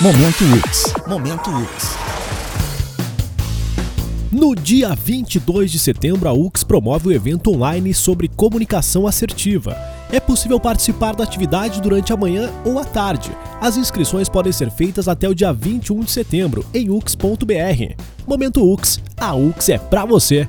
Momento UX. Momento UX. No dia 22 de setembro, a UX promove o evento online sobre comunicação assertiva. É possível participar da atividade durante a manhã ou a tarde. As inscrições podem ser feitas até o dia 21 de setembro em ux.br. Momento UX, a UX é pra você!